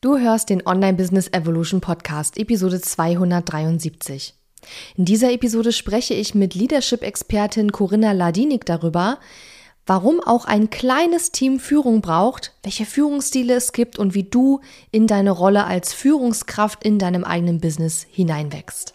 Du hörst den Online Business Evolution Podcast, Episode 273. In dieser Episode spreche ich mit Leadership-Expertin Corinna Ladinik darüber, warum auch ein kleines Team Führung braucht, welche Führungsstile es gibt und wie du in deine Rolle als Führungskraft in deinem eigenen Business hineinwächst.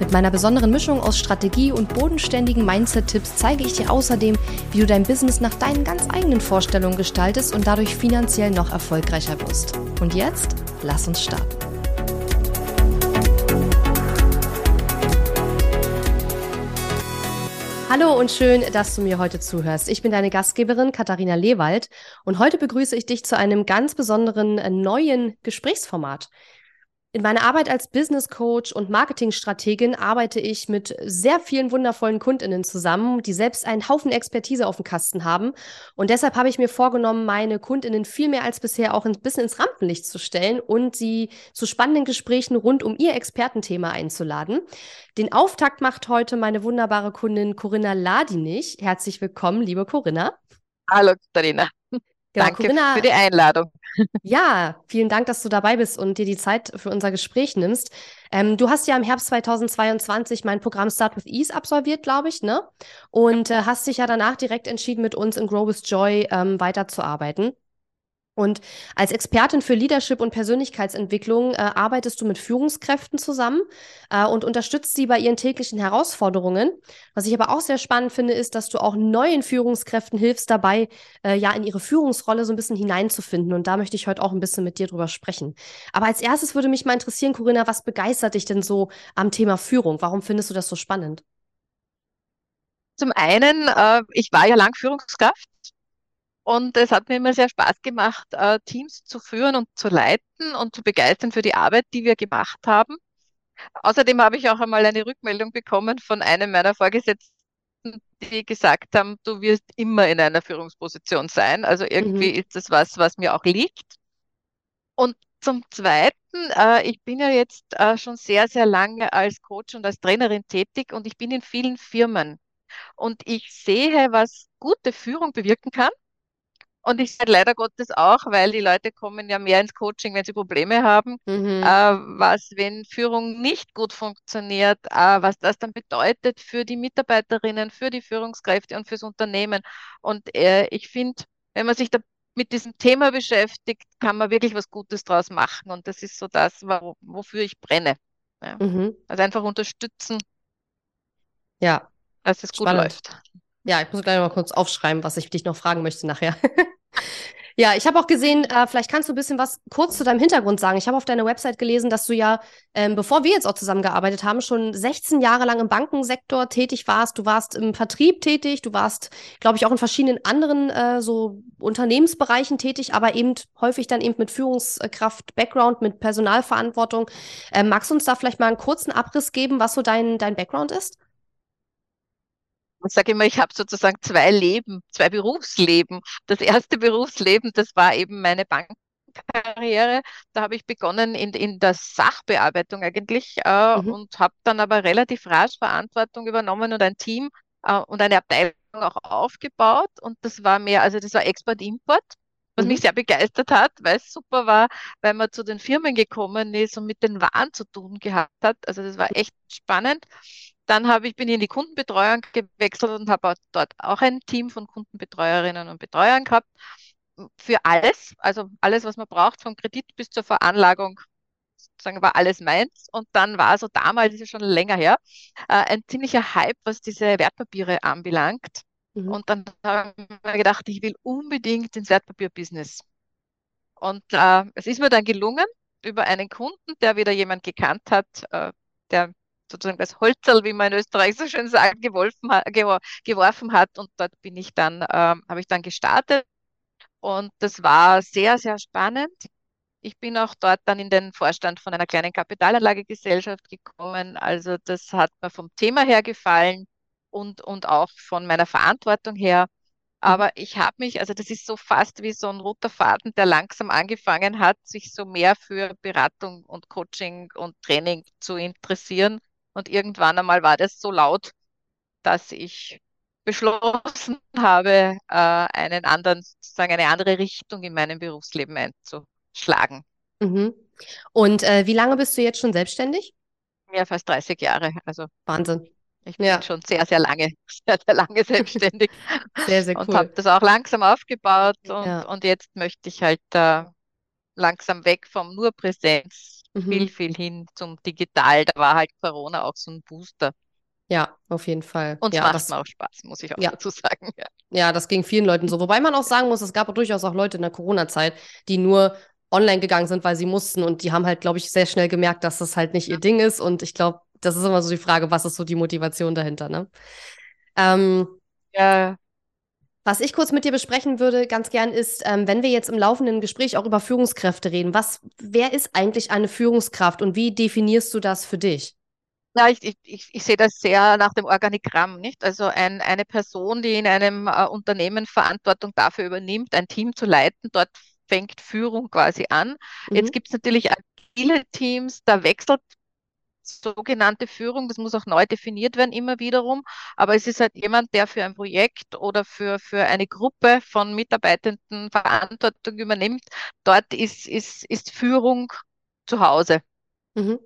Mit meiner besonderen Mischung aus Strategie und bodenständigen Mindset-Tipps zeige ich dir außerdem, wie du dein Business nach deinen ganz eigenen Vorstellungen gestaltest und dadurch finanziell noch erfolgreicher wirst. Und jetzt, lass uns starten. Hallo und schön, dass du mir heute zuhörst. Ich bin deine Gastgeberin Katharina Lewald und heute begrüße ich dich zu einem ganz besonderen äh, neuen Gesprächsformat. In meiner Arbeit als Business Coach und Marketingstrategin arbeite ich mit sehr vielen wundervollen Kundinnen zusammen, die selbst einen Haufen Expertise auf dem Kasten haben. Und deshalb habe ich mir vorgenommen, meine Kundinnen viel mehr als bisher auch ein bisschen ins Rampenlicht zu stellen und sie zu spannenden Gesprächen rund um ihr Expertenthema einzuladen. Den Auftakt macht heute meine wunderbare Kundin Corinna Ladinich. Herzlich willkommen, liebe Corinna. Hallo, Katharina. Genau, Danke Corinna, für die Einladung. Ja, vielen Dank, dass du dabei bist und dir die Zeit für unser Gespräch nimmst. Ähm, du hast ja im Herbst 2022 mein Programm Start with Ease absolviert, glaube ich, ne? Und äh, hast dich ja danach direkt entschieden, mit uns in Grow with Joy ähm, weiterzuarbeiten. Und als Expertin für Leadership und Persönlichkeitsentwicklung äh, arbeitest du mit Führungskräften zusammen äh, und unterstützt sie bei ihren täglichen Herausforderungen. Was ich aber auch sehr spannend finde, ist, dass du auch neuen Führungskräften hilfst dabei, äh, ja in ihre Führungsrolle so ein bisschen hineinzufinden. Und da möchte ich heute auch ein bisschen mit dir drüber sprechen. Aber als erstes würde mich mal interessieren, Corinna, was begeistert dich denn so am Thema Führung? Warum findest du das so spannend? Zum einen, äh, ich war ja lang Führungskraft und es hat mir immer sehr Spaß gemacht, äh, Teams zu führen und zu leiten und zu begeistern für die Arbeit, die wir gemacht haben. Außerdem habe ich auch einmal eine Rückmeldung bekommen von einem meiner Vorgesetzten, die gesagt haben, du wirst immer in einer Führungsposition sein. Also irgendwie mhm. ist das was, was mir auch liegt. Und zum Zweiten, äh, ich bin ja jetzt äh, schon sehr, sehr lange als Coach und als Trainerin tätig und ich bin in vielen Firmen. Und ich sehe, was gute Führung bewirken kann und ich sage leider Gottes auch, weil die Leute kommen ja mehr ins Coaching, wenn sie Probleme haben, mhm. äh, was, wenn Führung nicht gut funktioniert, äh, was das dann bedeutet für die Mitarbeiterinnen, für die Führungskräfte und fürs Unternehmen. Und äh, ich finde, wenn man sich da mit diesem Thema beschäftigt, kann man wirklich was Gutes draus machen. Und das ist so das, wo, wofür ich brenne. Ja. Mhm. Also einfach unterstützen, ja. dass es Spannend. gut läuft. Ja, ich muss gleich mal kurz aufschreiben, was ich dich noch fragen möchte nachher. ja, ich habe auch gesehen, äh, vielleicht kannst du ein bisschen was kurz zu deinem Hintergrund sagen. Ich habe auf deiner Website gelesen, dass du ja, ähm, bevor wir jetzt auch zusammengearbeitet haben, schon 16 Jahre lang im Bankensektor tätig warst. Du warst im Vertrieb tätig, du warst, glaube ich, auch in verschiedenen anderen äh, so Unternehmensbereichen tätig, aber eben häufig dann eben mit Führungskraft, Background, mit Personalverantwortung. Ähm, magst du uns da vielleicht mal einen kurzen Abriss geben, was so dein, dein Background ist? Ich sage immer, ich habe sozusagen zwei Leben, zwei Berufsleben. Das erste Berufsleben, das war eben meine Bankkarriere. Da habe ich begonnen in, in der Sachbearbeitung eigentlich äh, mhm. und habe dann aber relativ rasch Verantwortung übernommen und ein Team äh, und eine Abteilung auch aufgebaut. Und das war mehr, also das war Export-Import was mich mhm. sehr begeistert hat, weil es super war, weil man zu den Firmen gekommen ist und mit den Waren zu tun gehabt hat. Also das war echt spannend. Dann habe ich, bin ich in die Kundenbetreuung gewechselt und habe dort auch ein Team von Kundenbetreuerinnen und Betreuern gehabt. Für alles, also alles, was man braucht, vom Kredit bis zur Veranlagung, sozusagen war alles meins. Und dann war so damals, ist es schon länger her, äh, ein ziemlicher Hype, was diese Wertpapiere anbelangt. Mhm. Und dann habe ich mir gedacht, ich will unbedingt ins Wertpapierbusiness. Und äh, es ist mir dann gelungen, über einen Kunden, der wieder jemand gekannt hat, äh, der sozusagen das Holzerl, wie man in Österreich so schön sagt, geworfen, geworfen hat. Und dort bin ich dann, ähm, habe ich dann gestartet. Und das war sehr, sehr spannend. Ich bin auch dort dann in den Vorstand von einer kleinen Kapitalanlagegesellschaft gekommen. Also das hat mir vom Thema her gefallen und, und auch von meiner Verantwortung her. Aber ich habe mich, also das ist so fast wie so ein roter Faden, der langsam angefangen hat, sich so mehr für Beratung und Coaching und Training zu interessieren. Und irgendwann einmal war das so laut, dass ich beschlossen habe, äh, einen anderen, sozusagen eine andere Richtung in meinem Berufsleben einzuschlagen. Mhm. Und äh, wie lange bist du jetzt schon selbstständig? Ja, fast 30 Jahre. Also Wahnsinn. ich bin ja. schon sehr, sehr lange, sehr, sehr lange selbstständig sehr, sehr cool. und habe das auch langsam aufgebaut. Und, ja. und jetzt möchte ich halt äh, langsam weg vom nur Präsenz, mhm. viel, viel hin zum Digital. Da war halt Corona auch so ein Booster. Ja, auf jeden Fall. Und ja, macht das, mir auch Spaß, muss ich auch ja. dazu sagen. Ja. ja, das ging vielen Leuten so. Wobei man auch sagen muss, es gab durchaus auch Leute in der Corona-Zeit, die nur online gegangen sind, weil sie mussten. Und die haben halt, glaube ich, sehr schnell gemerkt, dass das halt nicht ihr Ding ist. Und ich glaube, das ist immer so die Frage, was ist so die Motivation dahinter, ne? Ähm, ja. Was ich kurz mit dir besprechen würde, ganz gern, ist, ähm, wenn wir jetzt im laufenden Gespräch auch über Führungskräfte reden, was, wer ist eigentlich eine Führungskraft und wie definierst du das für dich? Ja, ich, ich, ich sehe das sehr nach dem Organigramm, nicht? Also ein, eine Person, die in einem äh, Unternehmen Verantwortung dafür übernimmt, ein Team zu leiten, dort fängt Führung quasi an. Mhm. Jetzt gibt es natürlich agile Teams, da wechselt sogenannte Führung, das muss auch neu definiert werden, immer wiederum. Aber es ist halt jemand, der für ein Projekt oder für, für eine Gruppe von Mitarbeitenden Verantwortung übernimmt. Dort ist, ist, ist Führung zu Hause. Mhm.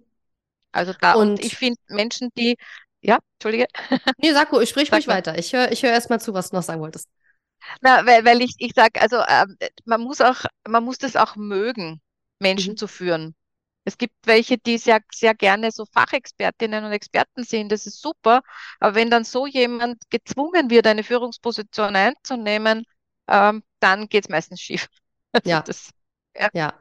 Also da, und, und ich finde Menschen, die, ja, Entschuldige. Nee, sag ruhig, sprich ruhig weiter. Ich höre ich hör erst mal zu, was du noch sagen wolltest. Na, weil, weil ich, ich sage, also ähm, man muss auch, man muss das auch mögen, Menschen mhm. zu führen. Es gibt welche, die sehr, sehr gerne so Fachexpertinnen und Experten sind, das ist super. Aber wenn dann so jemand gezwungen wird, eine Führungsposition einzunehmen, ähm, dann geht es meistens schief. Also ja. Das, ja. ja.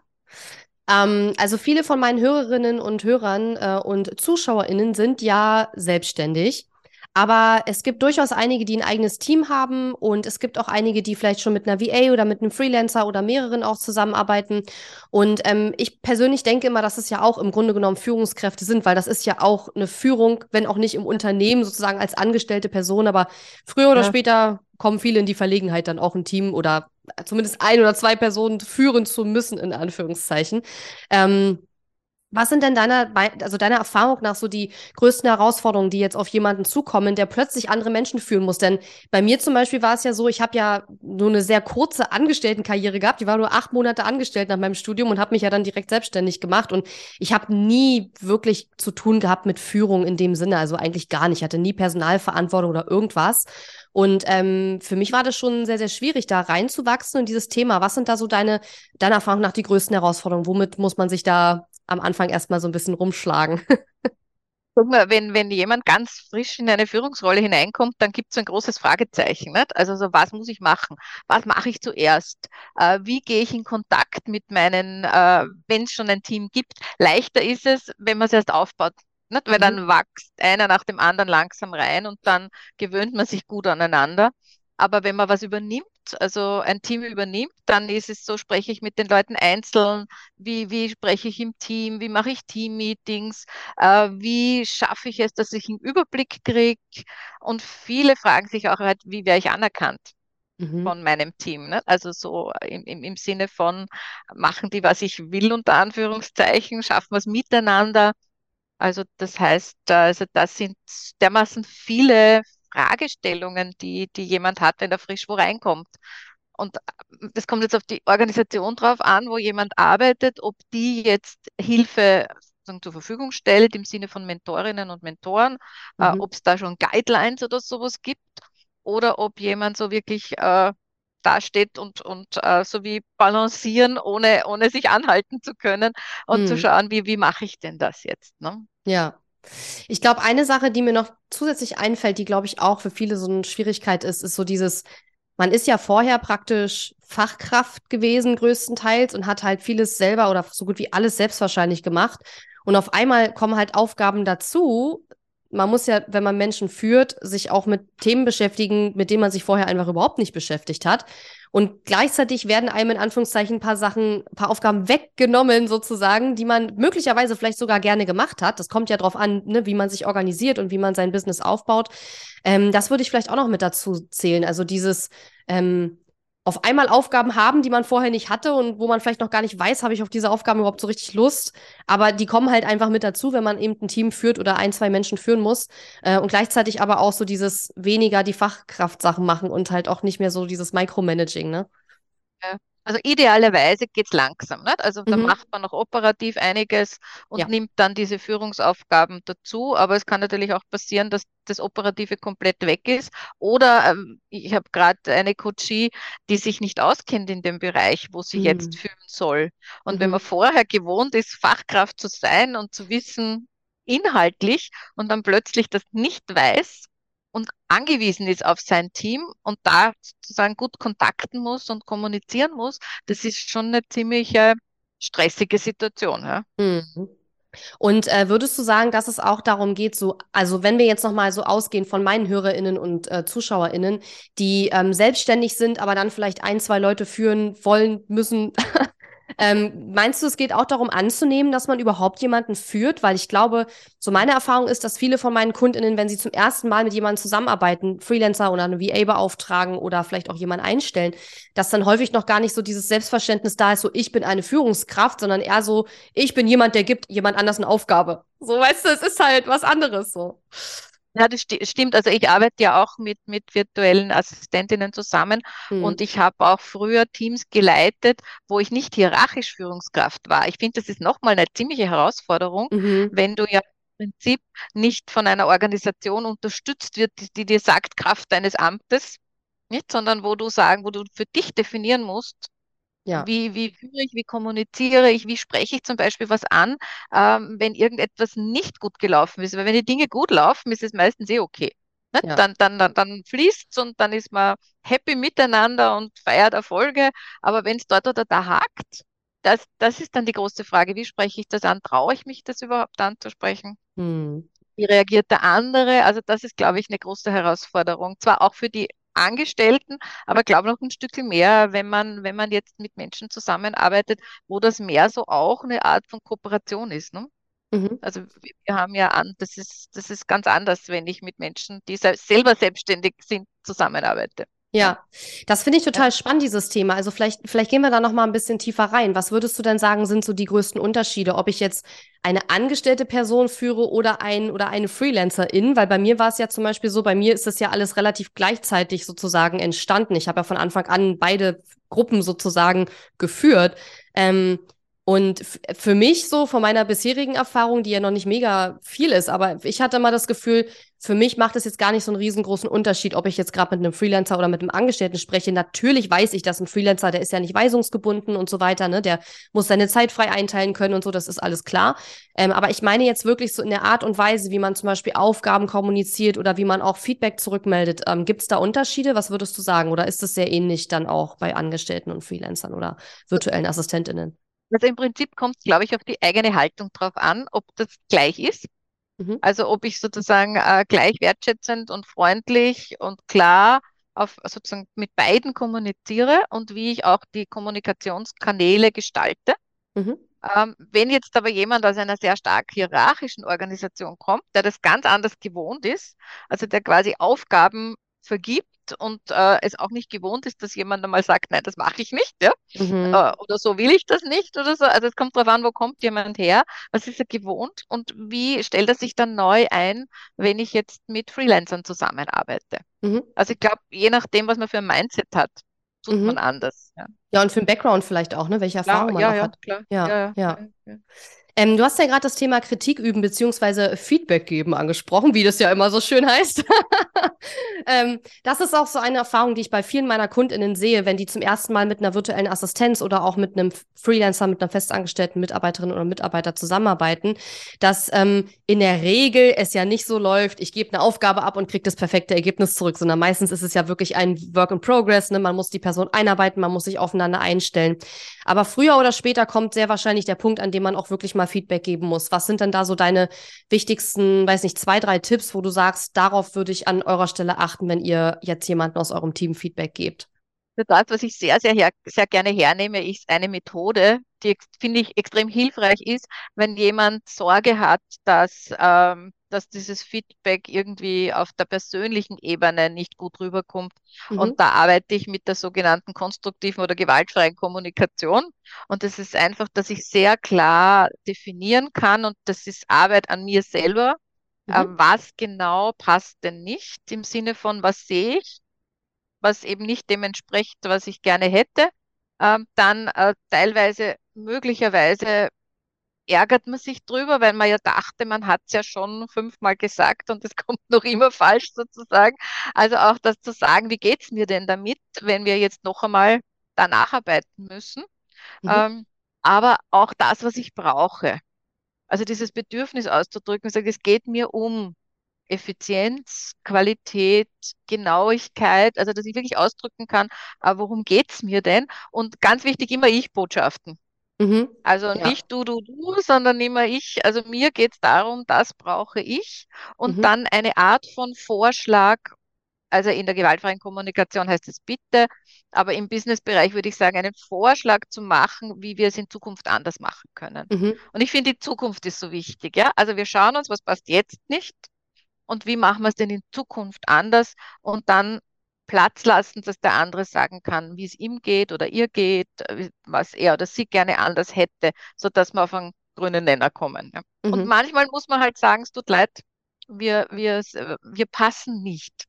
Ähm, also viele von meinen Hörerinnen und Hörern äh, und ZuschauerInnen sind ja selbstständig. Aber es gibt durchaus einige, die ein eigenes Team haben und es gibt auch einige, die vielleicht schon mit einer VA oder mit einem Freelancer oder mehreren auch zusammenarbeiten. Und ähm, ich persönlich denke immer, dass es ja auch im Grunde genommen Führungskräfte sind, weil das ist ja auch eine Führung, wenn auch nicht im Unternehmen sozusagen als angestellte Person, aber früher oder ja. später kommen viele in die Verlegenheit, dann auch ein Team oder zumindest ein oder zwei Personen führen zu müssen, in Anführungszeichen. Ähm, was sind denn deiner, also deiner Erfahrung nach so die größten Herausforderungen, die jetzt auf jemanden zukommen, der plötzlich andere Menschen führen muss? Denn bei mir zum Beispiel war es ja so, ich habe ja nur eine sehr kurze Angestelltenkarriere gehabt. Die war nur acht Monate angestellt nach meinem Studium und habe mich ja dann direkt selbstständig gemacht. Und ich habe nie wirklich zu tun gehabt mit Führung in dem Sinne, also eigentlich gar nicht. Ich hatte nie Personalverantwortung oder irgendwas. Und ähm, für mich war das schon sehr, sehr schwierig, da reinzuwachsen in dieses Thema. Was sind da so deine, deiner Erfahrung nach die größten Herausforderungen? Womit muss man sich da am Anfang erstmal so ein bisschen rumschlagen. Guck mal, wenn, wenn jemand ganz frisch in eine Führungsrolle hineinkommt, dann gibt es ein großes Fragezeichen. Nicht? Also so, was muss ich machen? Was mache ich zuerst? Äh, wie gehe ich in Kontakt mit meinen, äh, wenn es schon ein Team gibt? Leichter ist es, wenn man es erst aufbaut. Nicht? Weil mhm. dann wächst einer nach dem anderen langsam rein und dann gewöhnt man sich gut aneinander. Aber wenn man was übernimmt, also ein Team übernimmt, dann ist es so, spreche ich mit den Leuten einzeln, wie, wie spreche ich im Team, wie mache ich Teammeetings, äh, wie schaffe ich es, dass ich einen Überblick kriege. Und viele fragen sich auch halt, wie wäre ich anerkannt mhm. von meinem Team. Ne? Also so im, im, im Sinne von, machen die, was ich will, unter Anführungszeichen, schaffen wir es miteinander. Also das heißt, also das sind dermaßen viele Fragestellungen, die, die jemand hat, wenn er frisch wo reinkommt. Und äh, das kommt jetzt auf die Organisation drauf an, wo jemand arbeitet, ob die jetzt Hilfe zur Verfügung stellt im Sinne von Mentorinnen und Mentoren, äh, mhm. äh, ob es da schon Guidelines oder sowas gibt oder ob jemand so wirklich äh, dasteht und, und äh, so wie balancieren, ohne, ohne sich anhalten zu können und mhm. zu schauen, wie, wie mache ich denn das jetzt. Ne? Ja, ich glaube, eine Sache, die mir noch zusätzlich einfällt, die, glaube ich, auch für viele so eine Schwierigkeit ist, ist so dieses, man ist ja vorher praktisch Fachkraft gewesen, größtenteils, und hat halt vieles selber oder so gut wie alles selbst wahrscheinlich gemacht. Und auf einmal kommen halt Aufgaben dazu. Man muss ja, wenn man Menschen führt, sich auch mit Themen beschäftigen, mit denen man sich vorher einfach überhaupt nicht beschäftigt hat. Und gleichzeitig werden einem in Anführungszeichen ein paar Sachen, ein paar Aufgaben weggenommen sozusagen, die man möglicherweise vielleicht sogar gerne gemacht hat. Das kommt ja darauf an, ne, wie man sich organisiert und wie man sein Business aufbaut. Ähm, das würde ich vielleicht auch noch mit dazu zählen. Also dieses ähm, auf einmal Aufgaben haben, die man vorher nicht hatte und wo man vielleicht noch gar nicht weiß, habe ich auf diese Aufgaben überhaupt so richtig Lust. Aber die kommen halt einfach mit dazu, wenn man eben ein Team führt oder ein, zwei Menschen führen muss. Äh, und gleichzeitig aber auch so dieses weniger die Fachkraftsachen machen und halt auch nicht mehr so dieses Micromanaging, ne? Ja. Also idealerweise geht es langsam. Nicht? Also da mhm. macht man noch operativ einiges und ja. nimmt dann diese Führungsaufgaben dazu. Aber es kann natürlich auch passieren, dass das Operative komplett weg ist. Oder ähm, ich habe gerade eine Coachie, die sich nicht auskennt in dem Bereich, wo sie mhm. jetzt führen soll. Und mhm. wenn man vorher gewohnt ist, Fachkraft zu sein und zu wissen, inhaltlich, und dann plötzlich das nicht weiß, und angewiesen ist auf sein Team und da sozusagen gut kontakten muss und kommunizieren muss, das ist schon eine ziemlich äh, stressige Situation. Ja? Mhm. Und äh, würdest du sagen, dass es auch darum geht, so, also wenn wir jetzt nochmal so ausgehen von meinen HörerInnen und äh, ZuschauerInnen, die ähm, selbstständig sind, aber dann vielleicht ein, zwei Leute führen wollen, müssen, Ähm, meinst du, es geht auch darum anzunehmen, dass man überhaupt jemanden führt? Weil ich glaube, so meine Erfahrung ist, dass viele von meinen KundInnen, wenn sie zum ersten Mal mit jemandem zusammenarbeiten, Freelancer oder eine VA beauftragen oder vielleicht auch jemanden einstellen, dass dann häufig noch gar nicht so dieses Selbstverständnis da ist, so ich bin eine Führungskraft, sondern eher so, ich bin jemand, der gibt jemand anders eine Aufgabe. So, weißt du, es ist halt was anderes so. Ja, das sti stimmt. Also ich arbeite ja auch mit, mit virtuellen Assistentinnen zusammen mhm. und ich habe auch früher Teams geleitet, wo ich nicht hierarchisch Führungskraft war. Ich finde, das ist nochmal eine ziemliche Herausforderung, mhm. wenn du ja im Prinzip nicht von einer Organisation unterstützt wird, die, die dir sagt, Kraft deines Amtes, nicht, sondern wo du sagen, wo du für dich definieren musst, ja. Wie, wie führe ich, wie kommuniziere ich, wie spreche ich zum Beispiel was an, ähm, wenn irgendetwas nicht gut gelaufen ist. Weil wenn die Dinge gut laufen, ist es meistens eh okay. Ne? Ja. Dann, dann, dann, dann fließt es und dann ist man happy miteinander und feiert Erfolge. Aber wenn es dort oder da hakt, das, das ist dann die große Frage. Wie spreche ich das an? Traue ich mich, das überhaupt anzusprechen? Hm. Wie reagiert der andere? Also das ist, glaube ich, eine große Herausforderung. Zwar auch für die Angestellten, aber glaube noch ein Stückchen mehr, wenn man, wenn man jetzt mit Menschen zusammenarbeitet, wo das mehr so auch eine Art von Kooperation ist. Ne? Mhm. Also wir haben ja an, das ist, das ist ganz anders, wenn ich mit Menschen, die selber selbstständig sind, zusammenarbeite. Ja, das finde ich total ja. spannend, dieses Thema. Also vielleicht, vielleicht gehen wir da noch mal ein bisschen tiefer rein. Was würdest du denn sagen, sind so die größten Unterschiede, ob ich jetzt eine angestellte Person führe oder ein oder eine Freelancerin? Weil bei mir war es ja zum Beispiel so, bei mir ist das ja alles relativ gleichzeitig sozusagen entstanden. Ich habe ja von Anfang an beide Gruppen sozusagen geführt. Ähm, und für mich so von meiner bisherigen Erfahrung, die ja noch nicht mega viel ist, aber ich hatte mal das Gefühl, für mich macht es jetzt gar nicht so einen riesengroßen Unterschied, ob ich jetzt gerade mit einem Freelancer oder mit einem Angestellten spreche. Natürlich weiß ich, dass ein Freelancer, der ist ja nicht weisungsgebunden und so weiter, ne? Der muss seine Zeit frei einteilen können und so, das ist alles klar. Ähm, aber ich meine jetzt wirklich so in der Art und Weise, wie man zum Beispiel Aufgaben kommuniziert oder wie man auch Feedback zurückmeldet. Ähm, Gibt es da Unterschiede? Was würdest du sagen? Oder ist es sehr ähnlich dann auch bei Angestellten und Freelancern oder virtuellen Assistentinnen? Also im Prinzip kommt es, glaube ich, auf die eigene Haltung drauf an, ob das gleich ist. Mhm. Also ob ich sozusagen äh, gleich wertschätzend und freundlich und klar auf sozusagen mit beiden kommuniziere und wie ich auch die Kommunikationskanäle gestalte. Mhm. Ähm, wenn jetzt aber jemand aus einer sehr stark hierarchischen Organisation kommt, der das ganz anders gewohnt ist, also der quasi Aufgaben vergibt und äh, es auch nicht gewohnt ist, dass jemand einmal sagt, nein, das mache ich nicht, ja? Mhm. Äh, oder so will ich das nicht oder so. Also es kommt darauf an, wo kommt jemand her, was ist er gewohnt und wie stellt er sich dann neu ein, wenn ich jetzt mit Freelancern zusammenarbeite. Mhm. Also ich glaube, je nachdem, was man für ein Mindset hat, tut mhm. man anders. Ja. ja, und für den Background vielleicht auch, ne? welche Erfahrung ja, man ja, hat. Klar. Ja, ja, ja. Ähm, du hast ja gerade das Thema Kritik üben bzw. Feedback geben angesprochen, wie das ja immer so schön heißt. ähm, das ist auch so eine Erfahrung, die ich bei vielen meiner KundInnen sehe, wenn die zum ersten Mal mit einer virtuellen Assistenz oder auch mit einem Freelancer, mit einer festangestellten Mitarbeiterin oder Mitarbeiter zusammenarbeiten, dass ähm, in der Regel es ja nicht so läuft, ich gebe eine Aufgabe ab und kriege das perfekte Ergebnis zurück, sondern meistens ist es ja wirklich ein Work in Progress. Ne? Man muss die Person einarbeiten, man muss sich aufeinander einstellen. Aber früher oder später kommt sehr wahrscheinlich der Punkt, an dem man auch wirklich mal Feedback geben muss. Was sind denn da so deine wichtigsten, weiß nicht, zwei, drei Tipps, wo du sagst, darauf würde ich an eurer Stelle achten, wenn ihr jetzt jemanden aus eurem Team Feedback gebt? Für das, was ich sehr, sehr, her, sehr gerne hernehme, ist eine Methode, die, finde ich, extrem hilfreich ist, wenn jemand Sorge hat, dass, ähm, dass dieses Feedback irgendwie auf der persönlichen Ebene nicht gut rüberkommt. Mhm. Und da arbeite ich mit der sogenannten konstruktiven oder gewaltfreien Kommunikation. Und das ist einfach, dass ich sehr klar definieren kann und das ist Arbeit an mir selber. Mhm. Äh, was genau passt denn nicht im Sinne von, was sehe ich was eben nicht dem entspricht, was ich gerne hätte, ähm, dann äh, teilweise möglicherweise ärgert man sich drüber, weil man ja dachte, man hat es ja schon fünfmal gesagt und es kommt noch immer falsch sozusagen. Also auch das zu sagen, wie geht es mir denn damit, wenn wir jetzt noch einmal da nacharbeiten müssen. Mhm. Ähm, aber auch das, was ich brauche. Also dieses Bedürfnis auszudrücken, sagen, es geht mir um Effizienz, Qualität, Genauigkeit, also dass ich wirklich ausdrücken kann, äh, worum geht es mir denn? Und ganz wichtig, immer Ich-Botschaften. Mhm. Also ja. nicht du, du, du, sondern immer ich. Also mir geht es darum, das brauche ich. Und mhm. dann eine Art von Vorschlag. Also in der gewaltfreien Kommunikation heißt es bitte, aber im Businessbereich würde ich sagen, einen Vorschlag zu machen, wie wir es in Zukunft anders machen können. Mhm. Und ich finde, die Zukunft ist so wichtig. Ja? Also wir schauen uns, was passt jetzt nicht und wie machen wir es denn in Zukunft anders und dann Platz lassen, dass der andere sagen kann, wie es ihm geht oder ihr geht, äh, was er oder sie gerne anders hätte, sodass wir auf einen grünen Nenner kommen. Ja. Mhm. Und manchmal muss man halt sagen, es tut leid, wir, wir, wir passen nicht.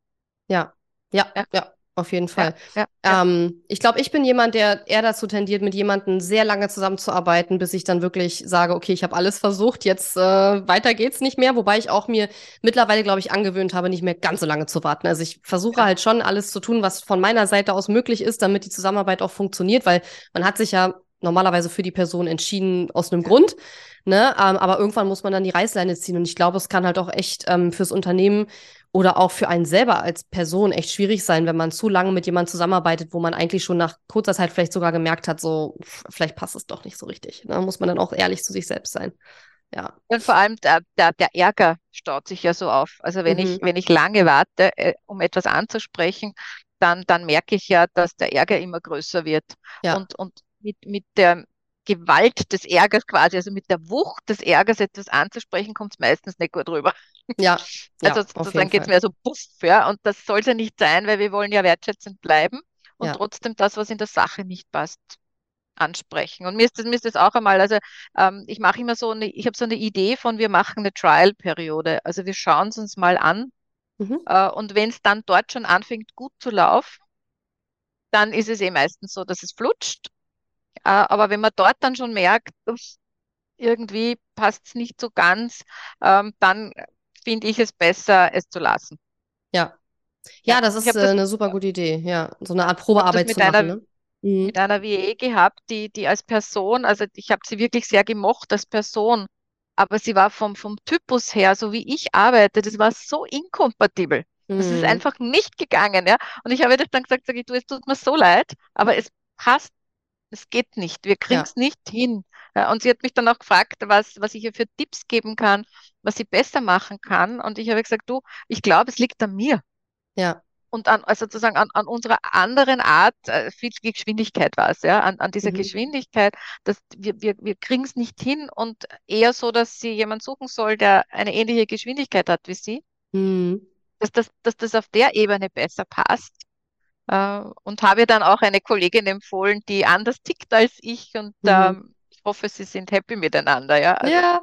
Ja, ja, ja. ja. Auf jeden Fall. Ja, ja, ähm, ich glaube, ich bin jemand, der eher dazu tendiert, mit jemandem sehr lange zusammenzuarbeiten, bis ich dann wirklich sage, okay, ich habe alles versucht, jetzt äh, weiter geht's nicht mehr. Wobei ich auch mir mittlerweile, glaube ich, angewöhnt habe, nicht mehr ganz so lange zu warten. Also ich versuche ja. halt schon alles zu tun, was von meiner Seite aus möglich ist, damit die Zusammenarbeit auch funktioniert, weil man hat sich ja normalerweise für die Person entschieden aus einem Grund. Ne? Ähm, aber irgendwann muss man dann die Reißleine ziehen. Und ich glaube, es kann halt auch echt ähm, fürs Unternehmen oder auch für einen selber als Person echt schwierig sein, wenn man zu lange mit jemandem zusammenarbeitet, wo man eigentlich schon nach kurzer Zeit vielleicht sogar gemerkt hat, so, vielleicht passt es doch nicht so richtig. Da muss man dann auch ehrlich zu sich selbst sein. Ja. Und vor allem der, der, der Ärger staut sich ja so auf. Also wenn mhm. ich, wenn ich lange warte, äh, um etwas anzusprechen, dann, dann merke ich ja, dass der Ärger immer größer wird. Ja. Und, und mit, mit der Gewalt des Ärgers quasi, also mit der Wucht des Ärgers etwas anzusprechen, kommt es meistens nicht gut rüber. Ja. also ja, sozusagen geht es mir so puff, ja. Und das soll es ja nicht sein, weil wir wollen ja wertschätzend bleiben und ja. trotzdem das, was in der Sache nicht passt, ansprechen. Und mir ist das, mir ist das auch einmal, also ähm, ich mache immer so eine, ich habe so eine Idee von, wir machen eine Trial-Periode. Also wir schauen es uns mal an. Mhm. Äh, und wenn es dann dort schon anfängt, gut zu laufen, dann ist es eh meistens so, dass es flutscht. Äh, aber wenn man dort dann schon merkt, irgendwie passt es nicht so ganz, ähm, dann finde ich es besser, es zu lassen. Ja. Ja, das ist äh, das, eine super gute Idee. Ja, so eine Art Probearbeit zu machen. Einer, ne? mhm. Mit einer WE gehabt, die, die als Person, also ich habe sie wirklich sehr gemocht als Person, aber sie war vom, vom Typus her, so wie ich arbeite, das war so inkompatibel. Das ist mhm. einfach nicht gegangen, ja. Und ich habe dann gesagt, sag ich, du, es tut mir so leid, aber es passt, es geht nicht, wir kriegen es ja. nicht hin. Ja, und sie hat mich dann auch gefragt, was, was ich ihr für Tipps geben kann, was sie besser machen kann. Und ich habe gesagt, du, ich glaube, es liegt an mir. Ja. Und an, also sozusagen an, an unserer anderen Art, äh, viel Geschwindigkeit war es, ja, an, an dieser mhm. Geschwindigkeit, dass wir, wir, wir kriegen es nicht hin und eher so, dass sie jemand suchen soll, der eine ähnliche Geschwindigkeit hat wie sie. Mhm. Dass, das, dass das auf der Ebene besser passt. Äh, und habe dann auch eine Kollegin empfohlen, die anders tickt als ich und mhm. ähm, hoffe, sie sind happy miteinander, ja. Also, ja,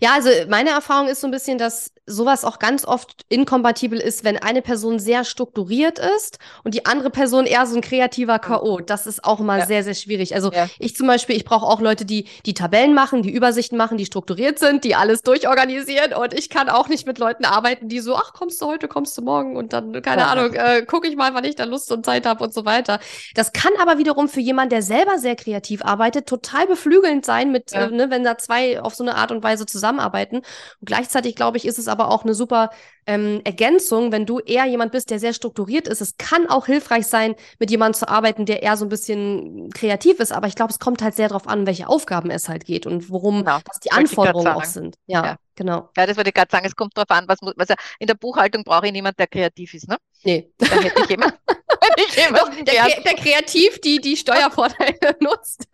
ja, also meine Erfahrung ist so ein bisschen, dass sowas auch ganz oft inkompatibel ist, wenn eine Person sehr strukturiert ist und die andere Person eher so ein kreativer K.O. Das ist auch immer ja. sehr, sehr schwierig. Also ja. ich zum Beispiel, ich brauche auch Leute, die die Tabellen machen, die Übersichten machen, die strukturiert sind, die alles durchorganisieren und ich kann auch nicht mit Leuten arbeiten, die so, ach, kommst du heute, kommst du morgen und dann, keine ja. Ahnung, äh, gucke ich mal, wann ich da Lust und Zeit habe und so weiter. Das kann aber wiederum für jemanden, der selber sehr kreativ arbeitet, total beflügelnd sein, mit, äh, ne, wenn da zwei auf so eine Art und Weise zusammenarbeiten. Und gleichzeitig, glaube ich, ist es aber auch eine super ähm, Ergänzung, wenn du eher jemand bist, der sehr strukturiert ist. Es kann auch hilfreich sein, mit jemandem zu arbeiten, der eher so ein bisschen kreativ ist. Aber ich glaube, es kommt halt sehr darauf an, welche Aufgaben es halt geht und worum genau, die Anforderungen auch sind. Ja, ja, genau. Ja, das wollte ich gerade sagen. Es kommt darauf an, was muss. Also in der Buchhaltung brauche ich niemanden, der kreativ ist, ne? Nee. Da hätte ich jemanden. Doch, der, der, kreativ die, die Steuervorteile nutzt.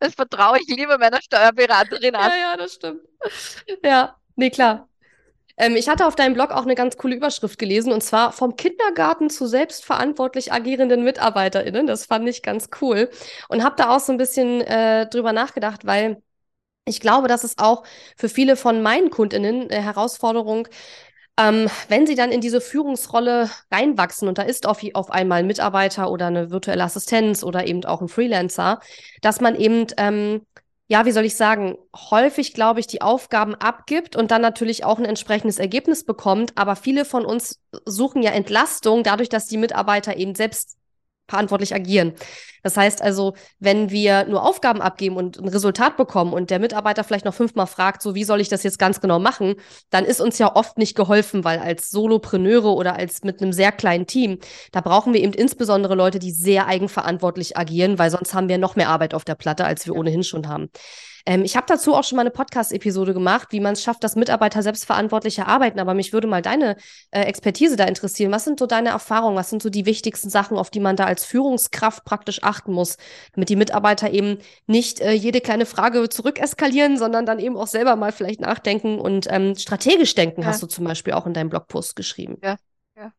Das vertraue ich lieber meiner Steuerberaterin an. Ja, ja, das stimmt. Ja, nee, klar. Ähm, ich hatte auf deinem Blog auch eine ganz coole Überschrift gelesen und zwar vom Kindergarten zu selbstverantwortlich agierenden MitarbeiterInnen. Das fand ich ganz cool und habe da auch so ein bisschen äh, drüber nachgedacht, weil ich glaube, dass es auch für viele von meinen KundInnen eine Herausforderung ähm, wenn sie dann in diese Führungsrolle reinwachsen und da ist auf, auf einmal ein Mitarbeiter oder eine virtuelle Assistenz oder eben auch ein Freelancer, dass man eben ähm, ja, wie soll ich sagen, häufig, glaube ich, die Aufgaben abgibt und dann natürlich auch ein entsprechendes Ergebnis bekommt. Aber viele von uns suchen ja Entlastung dadurch, dass die Mitarbeiter eben selbst verantwortlich agieren. Das heißt also, wenn wir nur Aufgaben abgeben und ein Resultat bekommen und der Mitarbeiter vielleicht noch fünfmal fragt, so wie soll ich das jetzt ganz genau machen, dann ist uns ja oft nicht geholfen, weil als Solopreneure oder als mit einem sehr kleinen Team, da brauchen wir eben insbesondere Leute, die sehr eigenverantwortlich agieren, weil sonst haben wir noch mehr Arbeit auf der Platte, als wir ohnehin schon haben. Ähm, ich habe dazu auch schon mal eine Podcast-Episode gemacht, wie man es schafft, dass Mitarbeiter selbstverantwortlicher arbeiten. Aber mich würde mal deine äh, Expertise da interessieren. Was sind so deine Erfahrungen? Was sind so die wichtigsten Sachen, auf die man da als Führungskraft praktisch achten muss, damit die Mitarbeiter eben nicht äh, jede kleine Frage zurückeskalieren, sondern dann eben auch selber mal vielleicht nachdenken und ähm, strategisch denken, ja. hast du zum Beispiel auch in deinem Blogpost geschrieben. Ja, ja.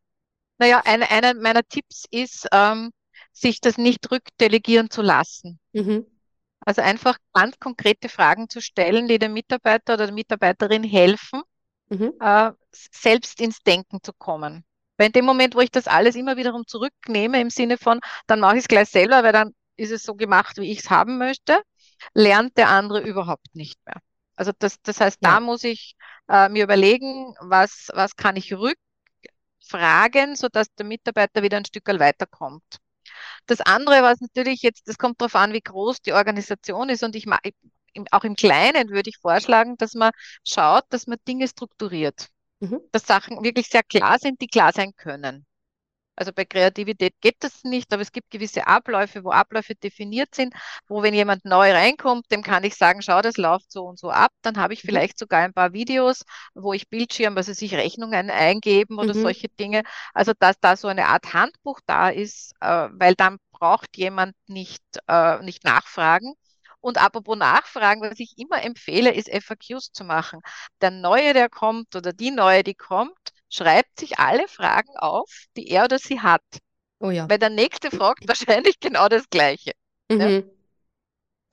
Naja, einer eine meiner Tipps ist, ähm, sich das nicht rückdelegieren zu lassen. Mhm. Also einfach ganz konkrete Fragen zu stellen, die dem Mitarbeiter oder der Mitarbeiterin helfen, mhm. äh, selbst ins Denken zu kommen. Weil in dem Moment, wo ich das alles immer wiederum zurücknehme, im Sinne von, dann mache ich es gleich selber, weil dann ist es so gemacht, wie ich es haben möchte, lernt der andere überhaupt nicht mehr. Also das, das heißt, ja. da muss ich äh, mir überlegen, was, was kann ich rückfragen, sodass der Mitarbeiter wieder ein Stück weiterkommt. Das andere, was natürlich jetzt, das kommt darauf an, wie groß die Organisation ist und ich auch im Kleinen würde ich vorschlagen, dass man schaut, dass man Dinge strukturiert. Mhm. Dass Sachen wirklich sehr klar sind, die klar sein können. Also bei Kreativität geht das nicht, aber es gibt gewisse Abläufe, wo Abläufe definiert sind, wo wenn jemand neu reinkommt, dem kann ich sagen, schau, das läuft so und so ab. Dann habe ich mhm. vielleicht sogar ein paar Videos, wo ich Bildschirm, also sich Rechnungen eingeben oder mhm. solche Dinge. Also dass da so eine Art Handbuch da ist, äh, weil dann braucht jemand nicht, äh, nicht nachfragen. Und apropos Nachfragen, was ich immer empfehle, ist FAQs zu machen. Der Neue, der kommt oder die Neue, die kommt, schreibt sich alle Fragen auf, die er oder sie hat. Oh ja. Weil der Nächste fragt wahrscheinlich genau das Gleiche. Mhm.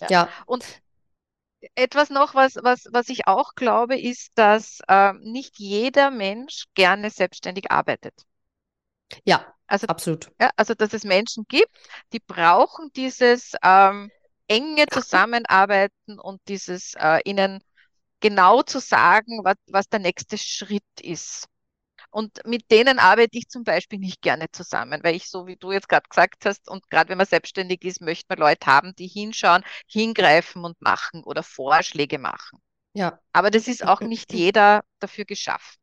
Ja. ja. Und etwas noch, was, was, was ich auch glaube, ist, dass äh, nicht jeder Mensch gerne selbstständig arbeitet. Ja, also, absolut. Ja, also, dass es Menschen gibt, die brauchen dieses ähm, enge Zusammenarbeiten und dieses äh, ihnen genau zu sagen, was, was der nächste Schritt ist. Und mit denen arbeite ich zum Beispiel nicht gerne zusammen, weil ich, so wie du jetzt gerade gesagt hast, und gerade wenn man selbstständig ist, möchte man Leute haben, die hinschauen, hingreifen und machen oder Vorschläge machen. Ja. Aber das ist auch nicht jeder dafür geschaffen.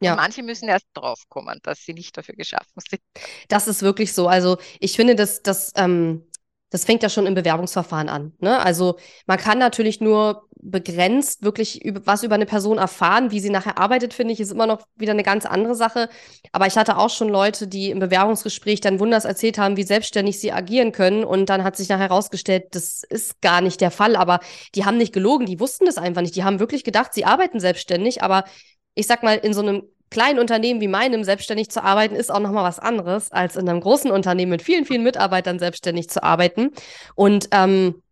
Ja. Manche müssen erst draufkommen, dass sie nicht dafür geschaffen sind. Das ist wirklich so. Also ich finde, dass das ähm, das fängt ja schon im Bewerbungsverfahren an. Ne? Also man kann natürlich nur begrenzt wirklich über, was über eine Person erfahren. Wie sie nachher arbeitet, finde ich, ist immer noch wieder eine ganz andere Sache. Aber ich hatte auch schon Leute, die im Bewerbungsgespräch dann wunders erzählt haben, wie selbstständig sie agieren können. Und dann hat sich nachher herausgestellt, das ist gar nicht der Fall. Aber die haben nicht gelogen, die wussten das einfach nicht. Die haben wirklich gedacht, sie arbeiten selbstständig. Aber ich sag mal, in so einem kleinen Unternehmen wie meinem selbstständig zu arbeiten, ist auch nochmal was anderes, als in einem großen Unternehmen mit vielen, vielen Mitarbeitern selbstständig zu arbeiten. Und ähm,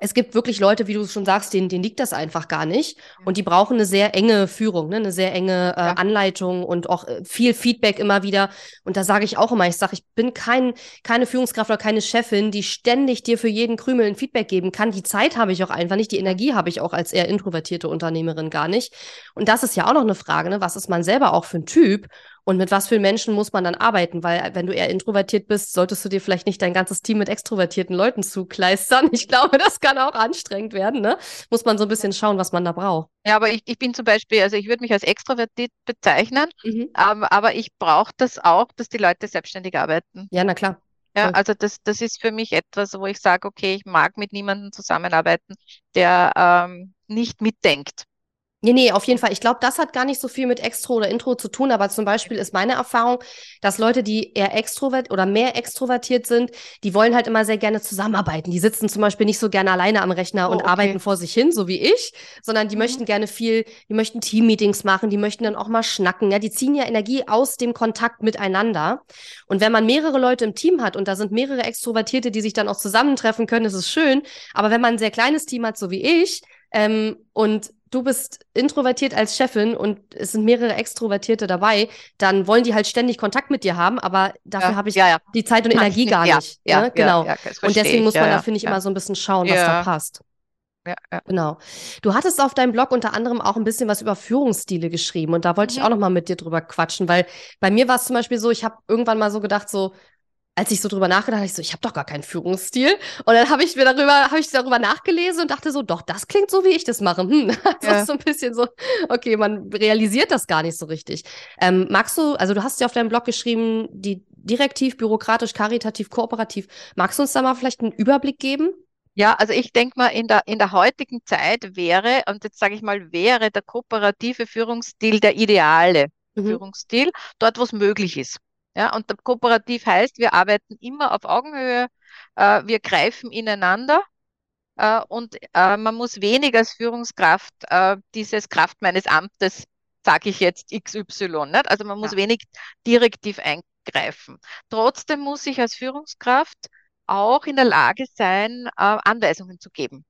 es gibt wirklich Leute, wie du schon sagst, denen, denen liegt das einfach gar nicht. Und die brauchen eine sehr enge Führung, ne? eine sehr enge äh. Anleitung und auch äh, viel Feedback immer wieder. Und da sage ich auch immer, ich sage, ich bin kein, keine Führungskraft oder keine Chefin, die ständig dir für jeden Krümel ein Feedback geben kann. Die Zeit habe ich auch einfach nicht, die Energie habe ich auch als eher introvertierte Unternehmerin gar nicht. Und das ist ja auch noch eine Frage, ne? was ist man selber auch für ein Typ? Und mit was für Menschen muss man dann arbeiten? Weil wenn du eher introvertiert bist, solltest du dir vielleicht nicht dein ganzes Team mit extrovertierten Leuten zukleistern. Ich glaube, das kann auch anstrengend werden. Ne? Muss man so ein bisschen schauen, was man da braucht. Ja, aber ich, ich bin zum Beispiel, also ich würde mich als extrovertiert bezeichnen, mhm. aber, aber ich brauche das auch, dass die Leute selbstständig arbeiten. Ja, na klar. Ja, also das, das ist für mich etwas, wo ich sage, okay, ich mag mit niemandem zusammenarbeiten, der ähm, nicht mitdenkt. Nee, nee, auf jeden Fall. Ich glaube, das hat gar nicht so viel mit Extro oder Intro zu tun, aber zum Beispiel ist meine Erfahrung, dass Leute, die eher extrovert oder mehr extrovertiert sind, die wollen halt immer sehr gerne zusammenarbeiten. Die sitzen zum Beispiel nicht so gerne alleine am Rechner Oh, und okay. arbeiten vor sich hin, so wie ich, sondern die Mhm. möchten gerne viel, die möchten Teammeetings machen, die möchten dann auch mal schnacken. Ja, die ziehen ja Energie aus dem Kontakt miteinander. Und wenn man mehrere Leute im Team hat und da sind mehrere Extrovertierte, die sich dann auch zusammentreffen können, ist es schön. Aber wenn man ein sehr kleines Team hat, so wie ich, ähm, und du bist introvertiert als Chefin und es sind mehrere Extrovertierte dabei, dann wollen die halt ständig Kontakt mit dir haben, aber dafür Ja, habe ich ja, ja. die Zeit und Energie ich gar ja, nicht. Ja, ne? ja, Genau. Ja, das und deswegen muss ich. man da, finde ich, immer so ein bisschen schauen, was da passt. Ja, ja. Genau. Du hattest auf deinem Blog unter anderem auch ein bisschen was über Führungsstile geschrieben und da wollte ich Mhm. auch noch mal mit dir drüber quatschen, weil bei mir war es zum Beispiel so, ich habe irgendwann mal so gedacht, so, als ich so drüber nachgedacht habe, ich so, ich habe doch gar keinen Führungsstil. Und dann habe ich mir darüber, habe ich darüber nachgelesen und dachte so, doch, das klingt so, wie ich das mache. Hm. Das Ja. ist so ein bisschen so, okay, man realisiert das gar nicht so richtig. Ähm, magst du, also du hast ja auf deinem Blog geschrieben, die direktiv, bürokratisch, karitativ, kooperativ. Magst du uns da mal vielleicht einen Überblick geben? Ja, also ich denke mal, in der, in der heutigen Zeit wäre, und jetzt sage ich mal, wäre der kooperative Führungsstil der ideale Mhm. Führungsstil, dort, wo es möglich ist. Ja, und der kooperativ heißt, wir arbeiten immer auf Augenhöhe, äh, wir greifen ineinander äh, und äh, man muss wenig als Führungskraft äh, dieses Kraft meines Amtes, sage ich jetzt XY, nicht? Also man muss Ja. wenig direktiv eingreifen. Trotzdem muss ich als Führungskraft auch in der Lage sein, äh, Anweisungen zu geben,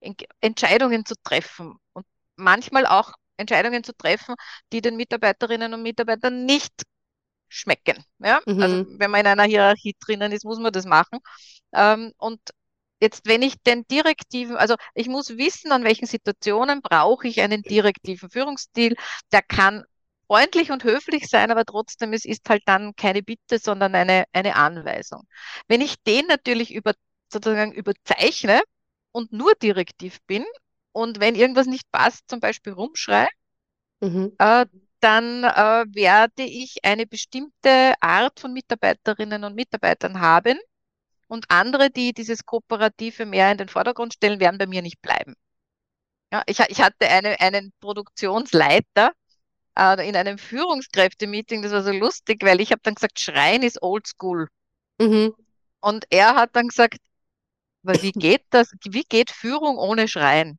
en- Entscheidungen zu treffen und manchmal auch Entscheidungen zu treffen, die den Mitarbeiterinnen und Mitarbeitern nicht schmecken. Ja? Mhm. Also wenn man in einer Hierarchie drinnen ist, muss man das machen. Ähm, und jetzt, wenn ich den direktiven, also ich muss wissen, an welchen Situationen brauche ich einen direktiven Führungsstil. Der kann freundlich und höflich sein, aber trotzdem, es ist halt dann keine Bitte, sondern eine, eine Anweisung. Wenn ich den natürlich über, sozusagen überzeichne und nur direktiv bin und wenn irgendwas nicht passt, zum Beispiel rumschreie, Mhm. äh, dann äh, werde ich eine bestimmte Art von Mitarbeiterinnen und Mitarbeitern haben und andere, die dieses Kooperative mehr in den Vordergrund stellen, werden bei mir nicht bleiben. Ja, ich, ich hatte eine, einen Produktionsleiter äh, in einem Führungskräftemeeting, das war so lustig, weil ich habe dann gesagt, Schreien ist oldschool. Mhm. Und er hat dann gesagt, aber wie geht das? Wie geht Führung ohne Schreien?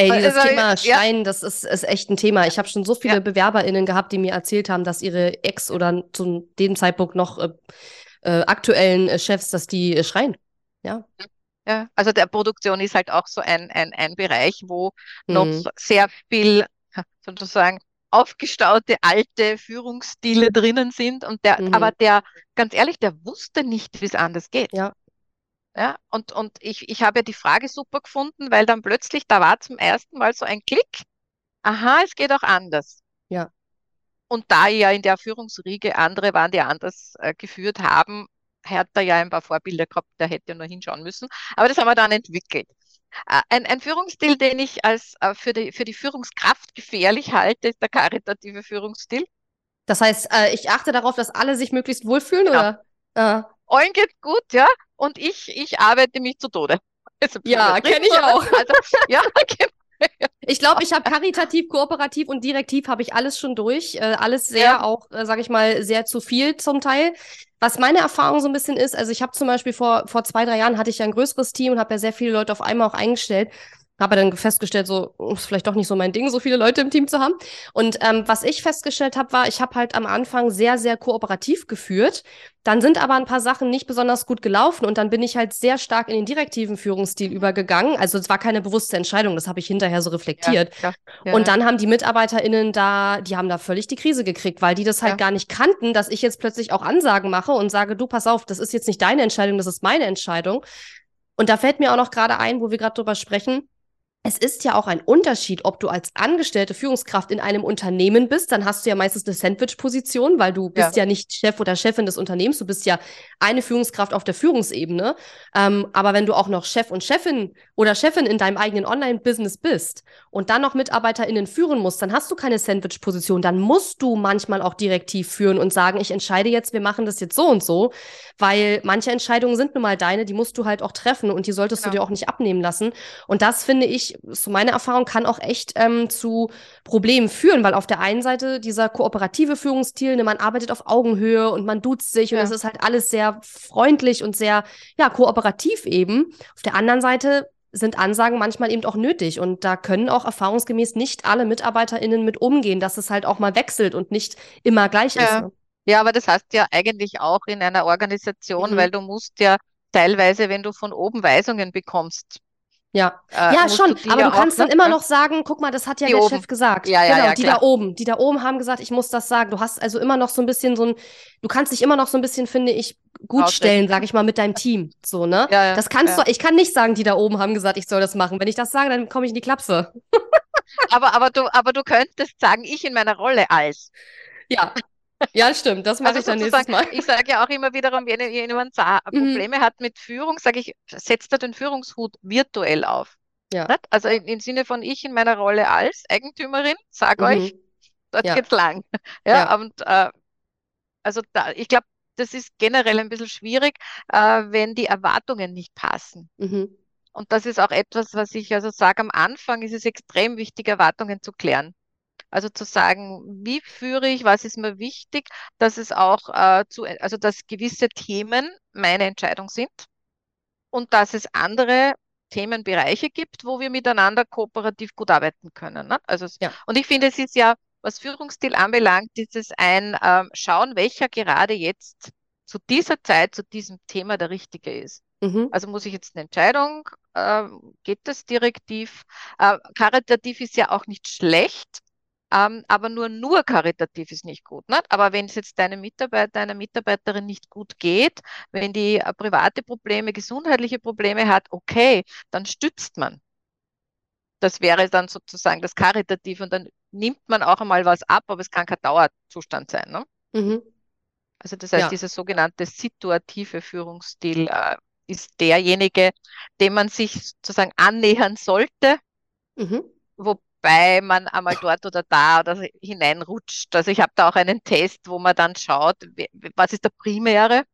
Ey, dieses Also, Thema ja. Schreien, das ist, ist echt ein Thema. Ich habe schon so viele Ja. BewerberInnen gehabt, die mir erzählt haben, dass ihre Ex oder zu dem Zeitpunkt noch äh, äh, aktuellen äh, Chefs, dass die äh, schreien. Ja. Ja, also der Produktion ist halt auch so ein, ein, ein Bereich, wo noch Mhm. sehr viel sozusagen aufgestaute alte Führungsstile drinnen sind und der, Mhm. aber der, ganz ehrlich, der wusste nicht, wie es anders geht. Ja. Ja, und, und ich, ich habe ja die Frage super gefunden, weil dann plötzlich, da war zum ersten Mal so ein Klick, aha, es geht auch anders. Ja. Und da ja in der Führungsriege andere waren, die anders äh, geführt haben, hat er ja ein paar Vorbilder gehabt, der hätte nur hinschauen müssen. Aber das haben wir dann entwickelt. Äh, Ein, ein Führungsstil, den ich als äh, für die, für die Führungskraft gefährlich halte, ist der karitative Führungsstil. Das heißt, äh, ich achte darauf, dass alle sich möglichst wohlfühlen, Genau. oder? Allen geht gut, ja, und ich, ich arbeite mich zu Tode. Bisschen Ja, übertrieben, kenn ich auch. Also, ja, genau. ich glaube, ich habe karitativ, kooperativ und direktiv habe ich alles schon durch. Äh, alles sehr Ja. auch, äh, sage ich mal, sehr zu viel zum Teil. Was meine Erfahrung so ein bisschen ist, also ich habe zum Beispiel vor, vor zwei, drei Jahren hatte ich ja ein größeres Team und habe ja sehr viele Leute auf einmal auch eingestellt. Habe dann festgestellt, so oh, ist vielleicht doch nicht so mein Ding, so viele Leute im Team zu haben. Und ähm, was ich festgestellt habe, war, ich habe halt am Anfang sehr, sehr kooperativ geführt. Dann sind aber ein paar Sachen nicht besonders gut gelaufen und dann bin ich halt sehr stark in den direktiven Führungsstil übergegangen. Also es war keine bewusste Entscheidung, das habe ich hinterher so reflektiert. Ja, ja, Und dann haben die MitarbeiterInnen da, die haben da völlig die Krise gekriegt, weil die das halt Ja. gar nicht kannten, dass ich jetzt plötzlich auch Ansagen mache und sage, du, pass auf, das ist jetzt nicht deine Entscheidung, das ist meine Entscheidung. Und da fällt mir auch noch gerade ein, wo wir gerade drüber sprechen. Es ist ja auch ein Unterschied, ob du als angestellte Führungskraft in einem Unternehmen bist, dann hast du ja meistens eine Sandwich-Position, weil du bist ja. nicht Chef oder Chefin des Unternehmens, du bist ja eine Führungskraft auf der Führungsebene. Ähm, aber wenn du auch noch Chef und Chefin oder Chefin in deinem eigenen Online-Business bist und dann noch MitarbeiterInnen führen musst, dann hast du keine Sandwich-Position, dann musst du manchmal auch direktiv führen und sagen, ich entscheide jetzt, wir machen das jetzt so und so, weil manche Entscheidungen sind nun mal deine, die musst du halt auch treffen und die solltest Genau. du dir auch nicht abnehmen lassen. Und das finde ich ich, so meine Erfahrung, kann auch echt ähm, zu Problemen führen, weil auf der einen Seite dieser kooperative Führungsstil, ne, man arbeitet auf Augenhöhe und man duzt sich ja. und es ist halt alles sehr freundlich und sehr, ja, kooperativ eben. Auf der anderen Seite sind Ansagen manchmal eben auch nötig und da können auch erfahrungsgemäß nicht alle MitarbeiterInnen mit umgehen, dass es halt auch mal wechselt und nicht immer gleich ja. ist. Ne? Ja, aber das heißt ja eigentlich auch in einer Organisation, mhm. weil du musst ja teilweise, wenn du von oben Weisungen bekommst, ja, äh, ja schon, aber du kannst dann immer noch sagen, guck mal, das hat ja der oben. Chef gesagt. Ja, ja, genau, ja, die klar. da oben, die da oben haben gesagt, ich muss das sagen. Du hast also immer noch so ein bisschen so ein, du kannst dich immer noch so ein bisschen, finde ich, gut stellen, sag ich mal, mit deinem Team, so, ne? Ja, ja, das kannst ja. du, ich kann nicht sagen, die da oben haben gesagt, ich soll das machen. Wenn ich das sage, dann komme ich in die Klapse. aber, aber du, aber du könntest sagen, ich in meiner Rolle als. Ja, ja, stimmt, das mache also ich dann nächstes Mal. Ich sage ja auch immer wiederum, wenn jemand mhm. Probleme mhm. hat mit Führung, sage ich, setzt er den Führungshut virtuell auf. Ja. Also im Sinne von ich in meiner Rolle als Eigentümerin, sage mhm. euch, dort ja. geht's lang. Ja, ja. und äh, also da, ich glaube, das ist generell ein bisschen schwierig, äh, wenn die Erwartungen nicht passen. Mhm. Und das ist auch etwas, was ich also sage, am Anfang ist es extrem wichtig, Erwartungen zu klären. Also zu sagen, wie führe ich, was ist mir wichtig, dass es auch äh, zu, also dass gewisse Themen meine Entscheidung sind und dass es andere Themenbereiche gibt, wo wir miteinander kooperativ gut arbeiten können. Ne? Also, ja. Und ich finde, es ist ja, was Führungsstil anbelangt, ist es ein ähm, Schauen, welcher gerade jetzt zu dieser Zeit, zu diesem Thema der richtige ist. Mhm. Also muss ich jetzt eine Entscheidung, äh, geht das direktiv? Äh, karitativ ist ja auch nicht schlecht, ähm, aber nur, nur karitativ ist nicht gut. Ne? Aber wenn es jetzt deinem Mitarbeiter, einer Mitarbeiterin nicht gut geht, wenn die äh, private Probleme, gesundheitliche Probleme hat, okay, dann stützt man. Das wäre dann sozusagen das Karitativ und dann nimmt man auch einmal was ab, aber es kann kein Dauerzustand sein. Ne? Mhm. Also das heißt, ja. dieser sogenannte situative Führungsstil äh, ist derjenige, dem man sich sozusagen annähern sollte, mhm. wo, wobei man einmal dort oder da oder hineinrutscht. Also ich habe da auch einen Test, wo man dann schaut, was ist der Primäre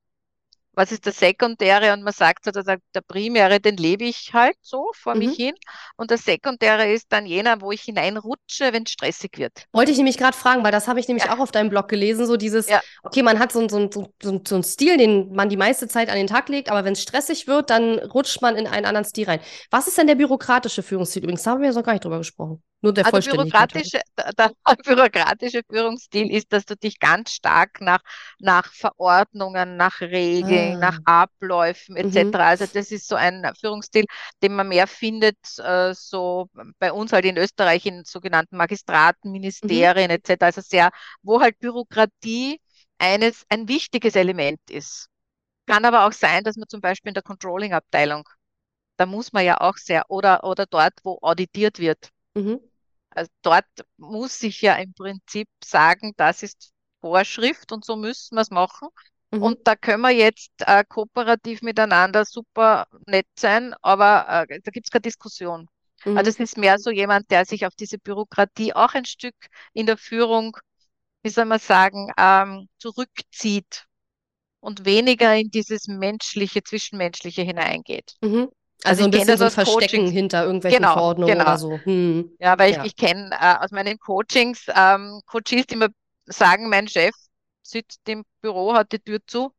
was ist das Sekundäre? Und man sagt so, der, der Primäre, den lebe ich halt so vor mhm. mich hin. Und das Sekundäre ist dann jener, wo ich hineinrutsche, wenn es stressig wird. Wollte ich nämlich gerade fragen, weil das habe ich nämlich ja. auch auf deinem Blog gelesen, so dieses, ja. okay, man hat so, so, so, so, so einen Stil, den man die meiste Zeit an den Tag legt, aber wenn es stressig wird, dann rutscht man in einen anderen Stil rein. Was ist denn der bürokratische Führungsstil? Übrigens, da haben wir ja noch gar nicht drüber gesprochen. Nur der also bürokratische, der, der, bürokratische Führungsstil ist, dass du dich ganz stark nach, nach Verordnungen, nach Regeln, ah. nach Abläufen etc. Mhm. Also das ist so ein Führungsstil, den man mehr findet, äh, so bei uns halt in Österreich in sogenannten Magistraten, Ministerien mhm. etc. Also sehr, wo halt Bürokratie eines, ein wichtiges Element ist. Kann aber auch sein, dass man zum Beispiel in der Controlling-Abteilung, da muss man ja auch sehr, oder, oder dort, wo auditiert wird. Mhm. Also dort muss ich ja im Prinzip sagen, das ist Vorschrift und so müssen wir es machen. Mhm. Und da können wir jetzt äh, kooperativ miteinander super nett sein, aber äh, da gibt es keine Diskussion. Mhm. Also es ist mehr so jemand, der sich auf diese Bürokratie auch ein Stück in der Führung, wie soll man sagen, ähm, zurückzieht und weniger in dieses menschliche, zwischenmenschliche hineingeht. Mhm. Also, also ein bisschen so Verstecken Coachings. hinter irgendwelchen genau, Verordnungen genau. oder so. Hm. Ja, weil ja. ich, ich kenne äh, aus meinen Coachings ähm, Coaches, die immer sagen, mein Chef sitzt im Büro, hat die Tür zu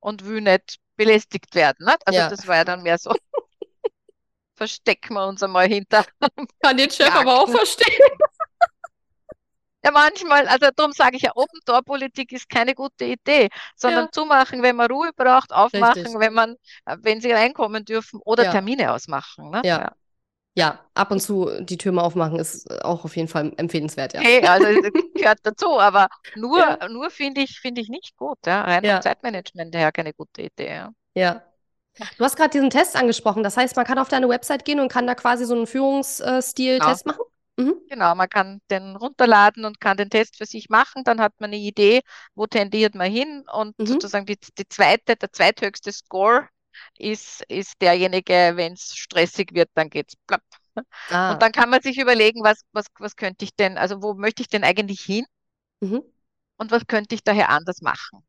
und will nicht belästigt werden. Nicht? Also ja. das war ja dann mehr so. Verstecken wir uns einmal hinter. Kann den Chef aber auch verstehen. Ja, manchmal, also darum sage ich ja, Open-Door-Politik ist keine gute Idee, sondern ja. zumachen, wenn man Ruhe braucht, aufmachen, Richtig. wenn man, äh, wenn sie reinkommen dürfen oder ja. Termine ausmachen. Ne? Ja. ja. ja. ab und zu die Tür mal aufmachen ist auch auf jeden Fall empfehlenswert, ja. Okay, also gehört dazu, aber nur, nur finde ich, finde ich nicht gut. Ja? Rein vom Zeitmanagement her keine gute Idee. Ja. ja. Du hast gerade diesen Test angesprochen. Das heißt, man kann auf deine Website gehen und kann da quasi so einen Führungsstil-Test genau. machen? Mhm. Genau, man kann den runterladen und kann den Test für sich machen. Dann hat man eine Idee, wo tendiert man hin. Und mhm. sozusagen die, die zweite, der zweithöchste Score ist, ist derjenige, wenn es stressig wird, dann geht es plapp. Ah. Und dann kann man sich überlegen, was, was, was könnte ich denn, also wo möchte ich denn eigentlich hin? Mhm. Und was könnte ich daher anders machen?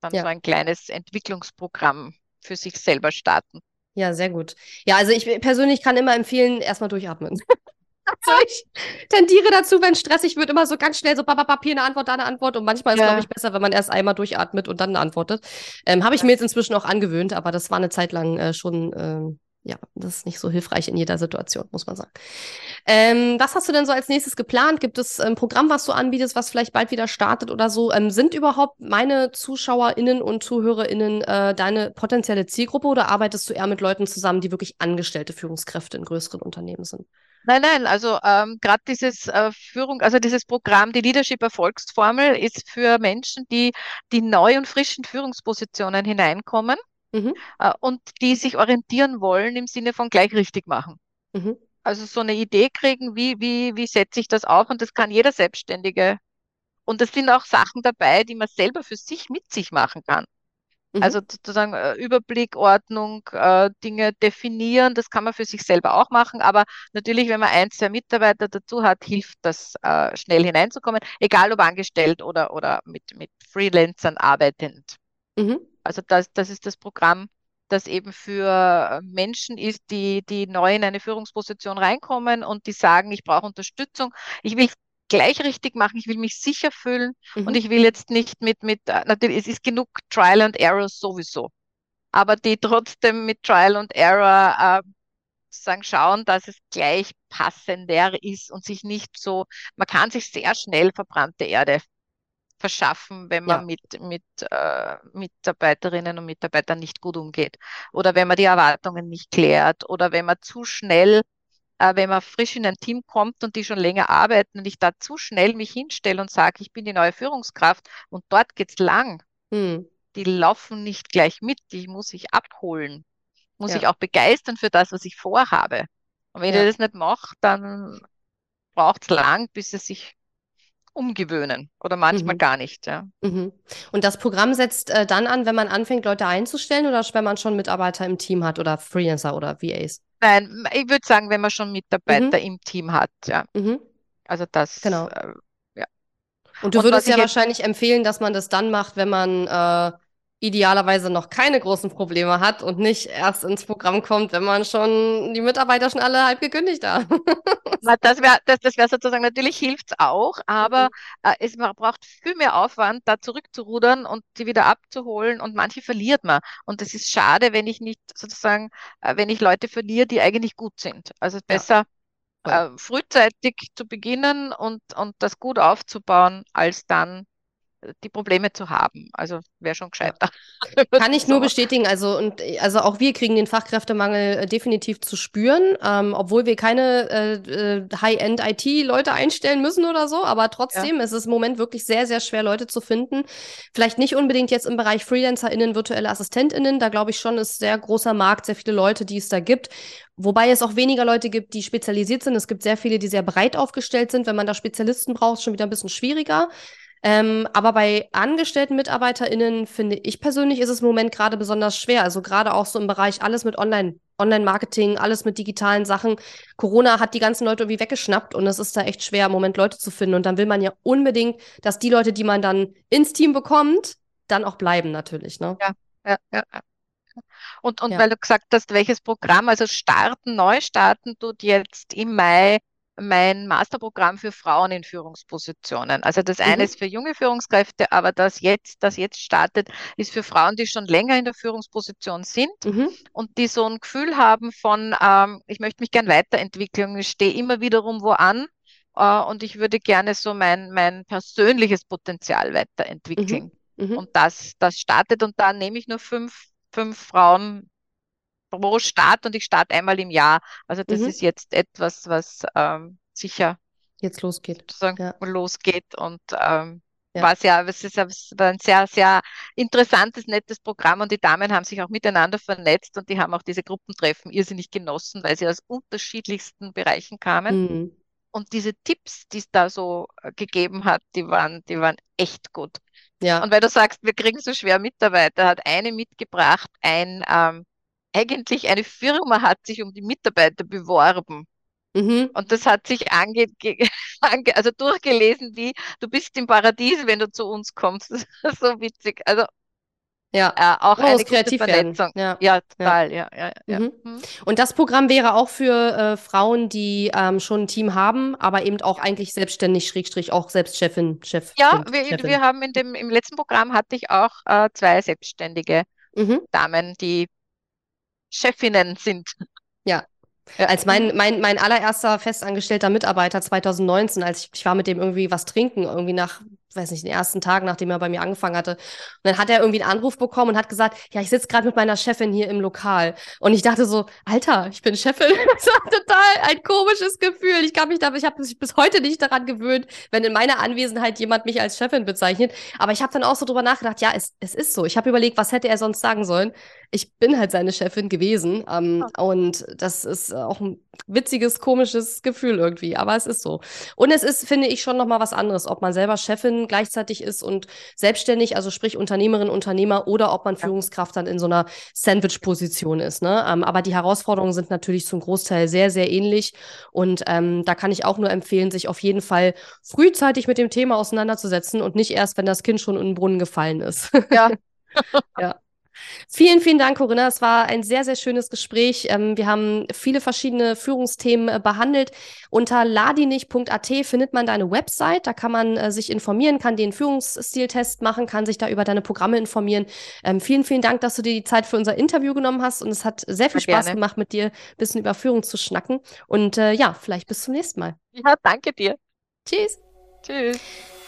Dann ja. so ein kleines Entwicklungsprogramm für sich selber starten. Ja, sehr gut. Ja, also ich persönlich kann immer empfehlen, erstmal durchatmen. also ich tendiere dazu, wenn stressig wird, immer so ganz schnell so hier eine Antwort, da eine Antwort. Und manchmal ist, ja. glaube ich, besser, wenn man erst einmal durchatmet und dann antwortet. Ähm, Habe ich mir jetzt inzwischen auch angewöhnt, aber das war eine Zeit lang äh, schon äh, ja, das ist nicht so hilfreich in jeder Situation, muss man sagen. Ähm, was hast du denn so als nächstes geplant? Gibt es ein Programm, was du anbietest, was vielleicht bald wieder startet oder so? Ähm, sind überhaupt meine ZuschauerInnen und ZuhörerInnen äh, deine potenzielle Zielgruppe oder arbeitest du eher mit Leuten zusammen, die wirklich angestellte Führungskräfte in größeren Unternehmen sind? Nein, nein, also ähm, gerade dieses äh, Führung, also dieses Programm, die Leadership Erfolgsformel, ist für Menschen, die die neu und frischen Führungspositionen hineinkommen mhm. äh, und die sich orientieren wollen im Sinne von gleich richtig machen. Mhm. Also so eine Idee kriegen, wie, wie, wie setze ich das auf und das kann jeder Selbstständige. Und es sind auch Sachen dabei, die man selber für sich mit sich machen kann. Mhm. Also sozusagen äh, Überblick, Ordnung, äh, Dinge definieren, das kann man für sich selber auch machen. Aber natürlich, wenn man ein, zwei Mitarbeiter dazu hat, hilft das äh, schnell hineinzukommen, egal ob angestellt oder, oder mit, mit Freelancern arbeitend. Mhm. Also das, das ist das Programm, das eben für Menschen ist, die, die neu in eine Führungsposition reinkommen und die sagen, ich brauche Unterstützung. Ich will gleich richtig machen, ich will mich sicher fühlen mhm. und ich will jetzt nicht mit, mit, äh, natürlich, es ist genug Trial and Error sowieso, aber die trotzdem mit Trial and Error äh, sagen, schauen, dass es gleich passender ist und sich nicht so, man kann sich sehr schnell verbrannte Erde verschaffen, wenn man ja. mit, mit äh, Mitarbeiterinnen und Mitarbeitern nicht gut umgeht oder wenn man die Erwartungen nicht klärt oder wenn man zu schnell, äh, wenn man frisch in ein Team kommt und die schon länger arbeiten und ich da zu schnell mich hinstelle und sage, ich bin die neue Führungskraft und dort geht's lang. Hm. Die laufen nicht gleich mit, die muss ich abholen, muss ja. ich auch begeistern für das, was ich vorhabe. Und wenn ja. ich das nicht mache, dann braucht es lang, bis es sich umgewöhnen oder manchmal mhm. gar nicht. Ja. Mhm. Und das Programm setzt äh, dann an, wenn man anfängt, Leute einzustellen oder wenn man schon Mitarbeiter im Team hat oder Freelancer oder VAs? Nein, ich würde sagen, wenn man schon Mitarbeiter mhm. im Team hat. Ja. Mhm. Also das. Genau. Äh, ja. Und du Und würdest ja wahrscheinlich empfehlen, dass man das dann macht, wenn man äh, idealerweise noch keine großen Probleme hat und nicht erst ins Programm kommt, wenn man schon die Mitarbeiter schon alle halb gekündigt hat. das wäre das, das wär sozusagen, natürlich hilft es auch, aber mhm. äh, es braucht viel mehr Aufwand, da zurückzurudern und die wieder abzuholen und manche verliert man. Und es ist schade, wenn ich nicht sozusagen, äh, wenn ich Leute verliere, die eigentlich gut sind. Also besser ja. äh, frühzeitig zu beginnen und, und das gut aufzubauen, als dann die Probleme zu haben. Also wäre schon gescheiter. Kann ich nur bestätigen. Also, und, also auch wir kriegen den Fachkräftemangel äh, definitiv zu spüren, ähm, obwohl wir keine äh, äh High-End-IT-Leute einstellen müssen oder so. Aber trotzdem ja. ist es im Moment wirklich sehr, sehr schwer, Leute zu finden. Vielleicht nicht unbedingt jetzt im Bereich FreelancerInnen, virtuelle AssistentInnen. Da glaube ich schon, ist sehr großer Markt, sehr viele Leute, die es da gibt. Wobei es auch weniger Leute gibt, die spezialisiert sind. Es gibt sehr viele, die sehr breit aufgestellt sind. Wenn man da Spezialisten braucht, ist schon wieder ein bisschen schwieriger. Ähm, aber bei angestellten MitarbeiterInnen finde ich persönlich ist es im Moment gerade besonders schwer. Also gerade auch so im Bereich alles mit Online, Online-Marketing, alles mit digitalen Sachen. Corona hat die ganzen Leute irgendwie weggeschnappt und es ist da echt schwer, im Moment Leute zu finden. Und dann will man ja unbedingt, dass die Leute, die man dann ins Team bekommt, dann auch bleiben natürlich. Ne? Ja, ja, ja. Und, und ja. weil du gesagt hast, welches Programm, also starten, neu starten tut jetzt im Mai mein Masterprogramm für Frauen in Führungspositionen. Also das eine mhm. ist für junge Führungskräfte, aber das jetzt, das jetzt startet, ist für Frauen, die schon länger in der Führungsposition sind mhm. und die so ein Gefühl haben von, ähm, ich möchte mich gern weiterentwickeln, ich stehe immer wiederum wo an äh, und ich würde gerne so mein, mein persönliches Potenzial weiterentwickeln. Mhm. mhm. Und das, das startet und da nehme ich nur fünf, fünf Frauen pro Start und ich starte einmal im Jahr. Also das mhm. ist jetzt etwas, was ähm, sicher jetzt losgeht. Ja. losgeht und ähm, ja. war sehr, es ist ein sehr, sehr interessantes, nettes Programm und die Damen haben sich auch miteinander vernetzt und die haben auch diese Gruppentreffen irrsinnig genossen, weil sie aus unterschiedlichsten Bereichen kamen. Mhm. Und diese Tipps, die es da so äh, gegeben hat, die waren, die waren echt gut. Ja. Und weil du sagst, wir kriegen so schwer Mitarbeiter, hat eine mitgebracht ein ähm, eigentlich eine Firma hat sich um die Mitarbeiter beworben. Mhm. Und das hat sich ange, ange, also durchgelesen wie, du bist im Paradies, wenn du zu uns kommst. Das ist so witzig. Also Ja. Äh, auch Oh, eine kreativ. Vernetzung. Ja. Ja, total, ja, ja, ja. Mhm. Mhm. Und das Programm wäre auch für äh, Frauen, die ähm, schon ein Team haben, aber eben auch eigentlich selbstständig, Schrägstrich, auch selbst Chefin, Chef. Ja, wir, Chefin. wir haben in dem, im letzten Programm hatte ich auch äh, zwei selbstständige Mhm. Damen, die Chefinnen sind. Ja. Ja. Als mein, mein, mein allererster festangestellter Mitarbeiter 2019, als ich, ich war mit dem irgendwie was trinken, irgendwie nach, weiß nicht, den ersten Tag, nachdem er bei mir angefangen hatte. Und dann hat er irgendwie einen Anruf bekommen und hat gesagt, ja, ich sitze gerade mit meiner Chefin hier im Lokal. Und ich dachte so, Alter, ich bin Chefin. Das war total ein komisches Gefühl. Ich kann mich da, ich habe mich bis heute nicht daran gewöhnt, wenn in meiner Anwesenheit jemand mich als Chefin bezeichnet. Aber ich habe dann auch so drüber nachgedacht, ja, es, es ist so. Ich habe überlegt, was hätte er sonst sagen sollen. Ich bin halt seine Chefin gewesen. Ähm, Und das ist auch ein witziges, komisches Gefühl irgendwie. Aber es ist so. Und es ist, finde ich, schon nochmal was anderes, ob man selber Chefin gleichzeitig ist und selbstständig, also sprich Unternehmerin, Unternehmer, oder ob man Führungskraft dann in so einer Sandwich-Position ist. Ne? Ähm, aber die Herausforderungen sind natürlich zum Großteil sehr, sehr ähnlich. Und ähm, da kann ich auch nur empfehlen, sich auf jeden Fall frühzeitig mit dem Thema auseinanderzusetzen und nicht erst, wenn das Kind schon in den Brunnen gefallen ist. Ja, Vielen, vielen Dank, Corinna. Es war ein sehr, sehr schönes Gespräch. Ähm, wir haben viele verschiedene Führungsthemen äh, behandelt. Unter ladinich.at findet man deine Website. Da kann man äh, sich informieren, kann den Führungsstiltest machen, kann sich da über deine Programme informieren. Ähm, vielen, vielen Dank, dass du dir die Zeit für unser Interview genommen hast. Und es hat sehr viel Spaß gerne. gemacht, mit dir ein bisschen über Führung zu schnacken. Und äh, ja, vielleicht bis zum nächsten Mal. ja, danke dir. Tschüss. Tschüss.